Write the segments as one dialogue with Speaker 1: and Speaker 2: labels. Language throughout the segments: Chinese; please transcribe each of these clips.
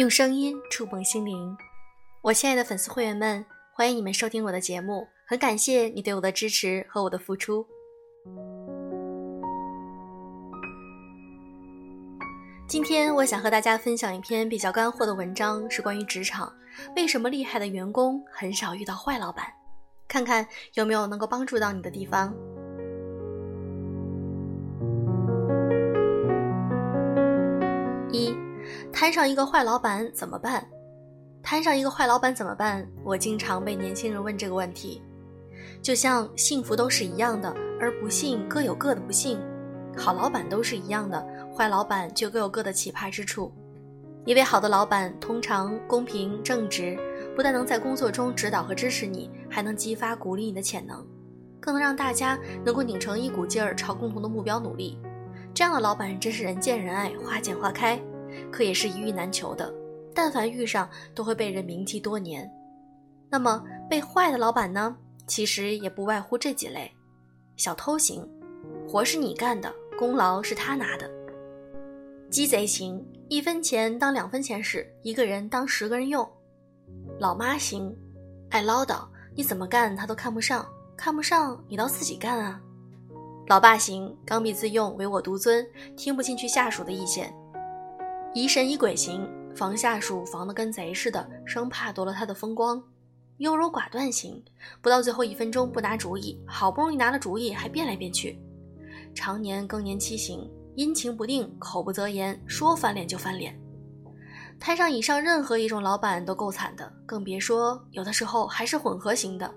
Speaker 1: 用声音触碰心灵，我亲爱的粉丝会员们，欢迎你们收听我的节目，很感谢你对我的支持和我的付出。今天我想和大家分享一篇比较干货的文章，是关于职场，为什么厉害的员工很少遇到坏老板？看看有没有能够帮助到你的地方。摊上一个坏老板怎么办？摊上一个坏老板怎么办？我经常被年轻人问这个问题。就像幸福都是一样的，而不幸各有各的不幸；好老板都是一样的。坏老板就各有各的奇葩之处。一位好的老板通常公平正直，不但能在工作中指导和支持你，还能激发鼓励你的潜能，更能让大家能够拧成一股劲儿朝共同的目标努力。这样的老板真是人见人爱，花见花开，可也是一遇难求的。但凡遇上，都会被人铭记多年。那么被坏的老板呢？其实也不外乎这几类：小偷型，活是你干的，功劳是他拿的。鸡贼型，一分钱当两分钱使，一个人当十个人用；老妈型，爱唠叨，你怎么干他都看不上，看不上你倒自己干啊；老爸型，刚愎自用，唯我独尊，听不进去下属的意见；疑神疑鬼型，防下属防得跟贼似的，生怕夺了他的风光；优柔寡断型，不到最后一分钟不拿主意，好不容易拿了主意还变来变去；常年更年期型。阴晴不定，口不择言，说翻脸就翻脸。摊上以上任何一种老板都够惨的，更别说有的时候还是混合型的。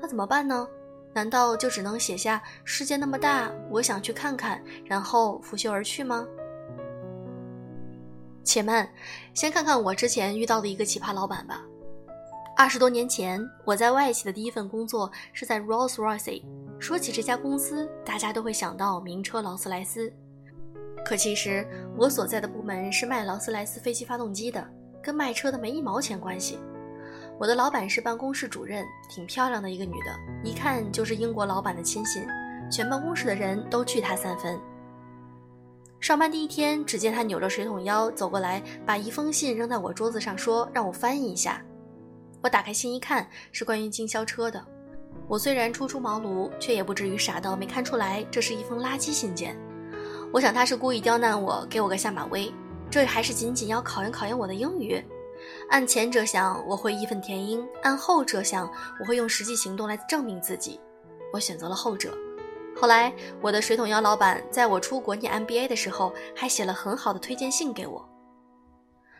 Speaker 1: 那怎么办呢？难道就只能写下“世界那么大，我想去看看”，然后拂袖而去吗？且慢，先看看我之前遇到的一个奇葩老板吧。二十多年前，我在外企的第一份工作是在 Rolls-Royce。说起这家公司，大家都会想到名车劳斯莱斯。可其实我所在的部门是卖劳斯莱斯飞机发动机的，跟卖车的没一毛钱关系。我的老板是办公室主任，挺漂亮的一个女的，一看就是英国老板的亲信，全办公室的人都惧她三分。上班第一天，只见他扭着水桶腰走过来，把一封信扔在我桌子上，说让我翻译一下。我打开信一看，是关于经销车的。我虽然初出茅庐，却也不至于傻到没看出来这是一封垃圾信件。我想他是故意刁难我，给我个下马威，这还是仅仅要考验考验我的英语。按前者想，我会义愤填膺；按后者想，我会用实际行动来证明自己。我选择了后者。后来，我的水桶腰老板在我出国念 MBA 的时候，还写了很好的推荐信给我。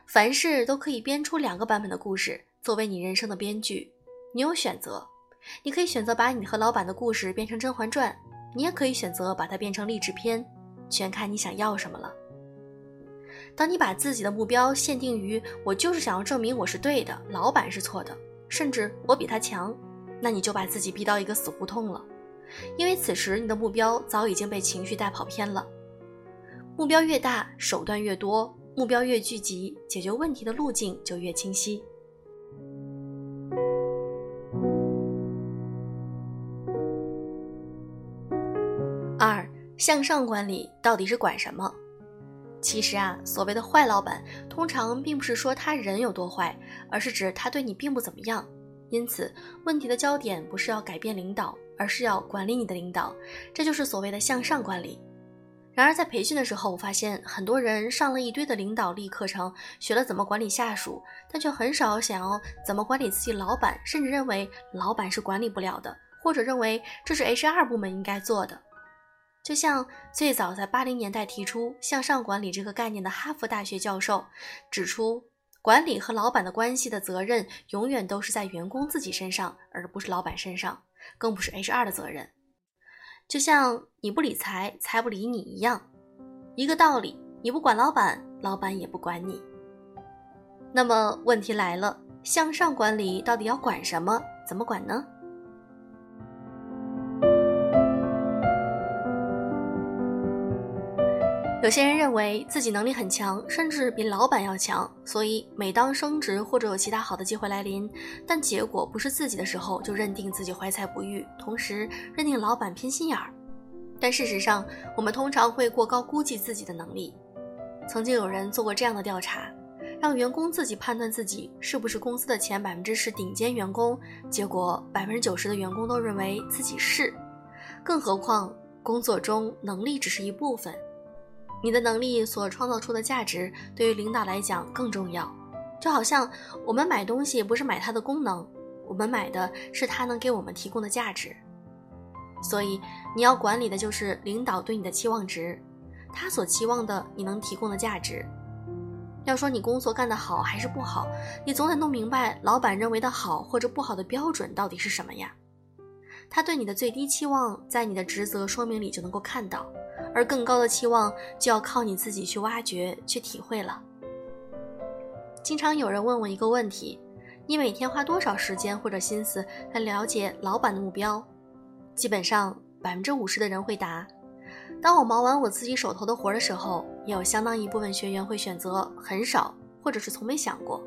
Speaker 1: 凡事都可以编出两个版本的故事，作为你人生的编剧，你有选择。你可以选择把你和老板的故事变成《甄嬛传》，你也可以选择把它变成励志片。全看你想要什么了。当你把自己的目标限定于“我就是想要证明我是对的，老板是错的，甚至我比他强”，那你就把自己逼到一个死胡同了。因为此时你的目标早已经被情绪带跑偏了。目标越大，手段越多；目标越聚集，解决问题的路径就越清晰。二。向上管理到底是管什么？其实啊，所谓的坏老板，通常并不是说他人有多坏，而是指他对你并不怎么样。因此，问题的焦点不是要改变领导，而是要管理你的领导，这就是所谓的向上管理。然而，在培训的时候，我发现很多人上了一堆的领导力课程，学了怎么管理下属，但却很少想要怎么管理自己老板，甚至认为老板是管理不了的，或者认为这是 HR 部门应该做的。就像最早在八零年代提出向上管理这个概念的哈佛大学教授指出，管理和老板的关系的责任永远都是在员工自己身上，而不是老板身上，更不是 HR 的责任。就像你不理财，财不理你一样，一个道理。你不管老板，老板也不管你。那么问题来了，向上管理到底要管什么？怎么管呢？有些人认为自己能力很强，甚至比老板要强，所以每当升职或者有其他好的机会来临，但结果不是自己的时候，就认定自己怀才不遇，同时认定老板偏心眼儿。但事实上，我们通常会过高估计自己的能力。曾经有人做过这样的调查：让员工自己判断自己是不是公司的前百分之十顶尖员工，结果百分之九十的员工都认为自己是。更何况，工作中能力只是一部分，你的能力所创造出的价值对于领导来讲更重要。就好像我们买东西不是买它的功能，我们买的是它能给我们提供的价值。所以，你要管理的就是领导对你的期望值，他所期望的你能提供的价值。要说你工作干得好还是不好，你总得弄明白老板认为的好或者不好的标准到底是什么呀？他对你的最低期望，在你的职责说明里就能够看到，而更高的期望就要靠你自己去挖掘、去体会了。经常有人问我一个问题：你每天花多少时间或者心思来了解老板的目标？基本上百分之五十的人会答。当我忙完我自己手头的活的时候，也有相当一部分学员会选择很少，或者是从没想过。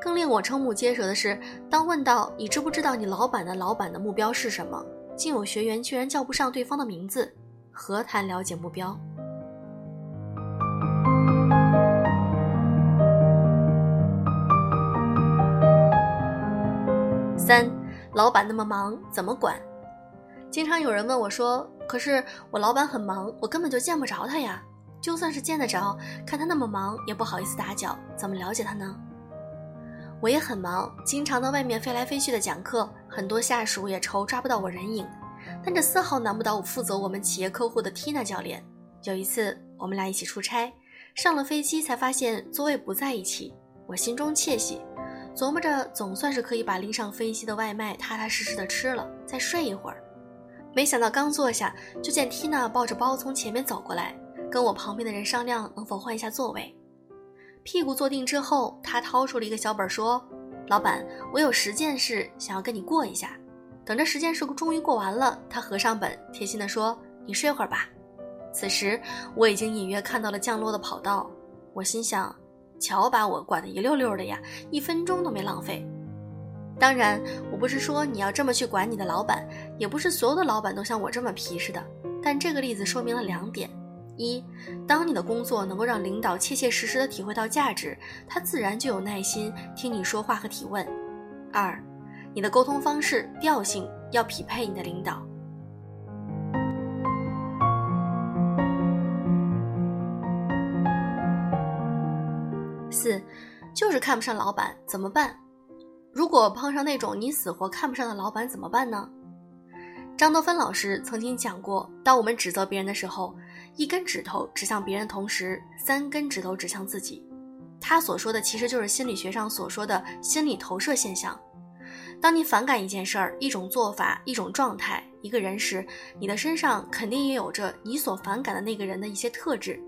Speaker 1: 更令我瞠目结舌的是，当问到你知不知道你老板的老板的目标是什么，竟有学员居然叫不上对方的名字，何谈了解目标？三，老板那么忙，怎么管？经常有人问我说：“可是我老板很忙，我根本就见不着他呀。就算是见得着，看他那么忙，也不好意思打搅，怎么了解他呢？”我也很忙，经常到外面飞来飞去的讲课，很多下属也愁抓不到我人影。但这丝毫难不倒我负责我们企业客户的 Tina 教练。有一次，我们俩一起出差，上了飞机才发现座位不在一起，我心中窃喜，琢磨着总算是可以把拎上飞机的外卖踏踏实实的吃了，再睡一会儿。没想到刚坐下，就见 Tina 抱着包从前面走过来，跟我旁边的人商量能否换一下座位。屁股坐定之后，他掏出了一个小本，说：“老板，我有十件事想要跟你过一下。”等着十件事终于过完了，他合上本，贴心地说：“你睡会儿吧。”此时我已经隐约看到了降落的跑道，我心想：“瞧把我管得一溜溜的呀，一分钟都没浪费。”当然，我不是说你要这么去管你的老板，也不是所有的老板都像我这么皮实的。但这个例子说明了两点：一，当你的工作能够让领导切切实实的体会到价值，他自然就有耐心听你说话和提问；二，你的沟通方式调性要匹配你的领导。四，就是看不上老板怎么办？如果碰上那种你死活看不上的老板怎么办呢？张德芬老师曾经讲过，当我们指责别人的时候，一根指头指向别人同时，三根指头指向自己。他所说的其实就是心理学上所说的心理投射现象。当你反感一件事儿、一种做法、一种状态、一个人时，你的身上肯定也有着你所反感的那个人的一些特质。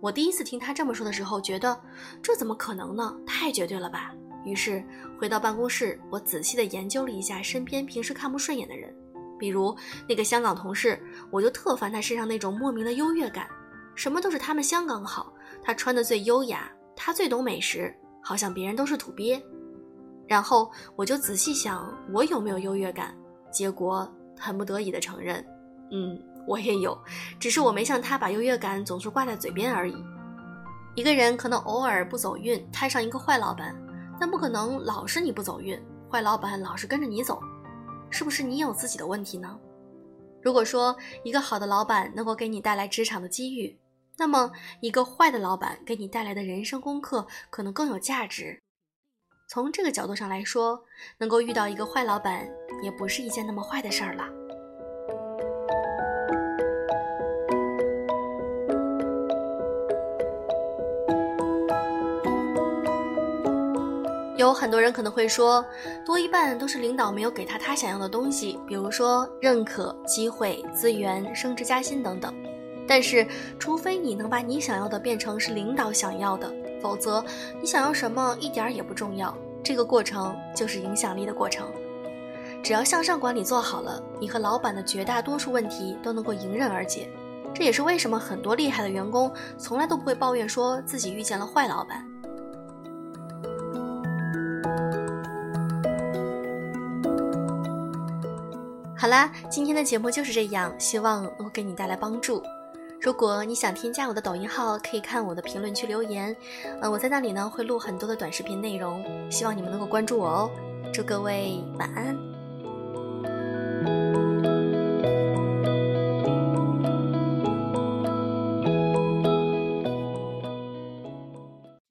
Speaker 1: 我第一次听他这么说的时候，觉得这怎么可能呢？太绝对了吧！于是回到办公室，我仔细地研究了一下身边平时看不顺眼的人，比如那个香港同事，我就特烦他身上那种莫名的优越感，什么都是他们香港好，他穿的最优雅，他最懂美食，好像别人都是土鳖。然后我就仔细想，我有没有优越感？结果很不得已的承认，嗯，我也有，只是我没像他把优越感总是挂在嘴边而已。一个人可能偶尔不走运，摊上一个坏老板。但不可能老是你不走运，坏老板老是跟着你走，是不是你有自己的问题呢？如果说一个好的老板能够给你带来职场的机遇，那么一个坏的老板给你带来的人生功课可能更有价值。从这个角度上来说，能够遇到一个坏老板也不是一件那么坏的事儿了。有很多人可能会说，多一半都是领导没有给他他想要的东西，比如说认可、机会、资源、升职加薪等等。但是，除非你能把你想要的变成是领导想要的，否则你想要什么一点儿也不重要。这个过程就是影响力的过程。只要向上管理做好了，你和老板的绝大多数问题都能够迎刃而解。这也是为什么很多厉害的员工从来都不会抱怨说自己遇见了坏老板。好啦，今天的节目就是这样，希望能给你带来帮助。如果你想添加我的抖音号，可以看我的评论区留言，呃，我在那里呢会录很多的短视频内容，希望你们能够关注我哦。祝各位晚安。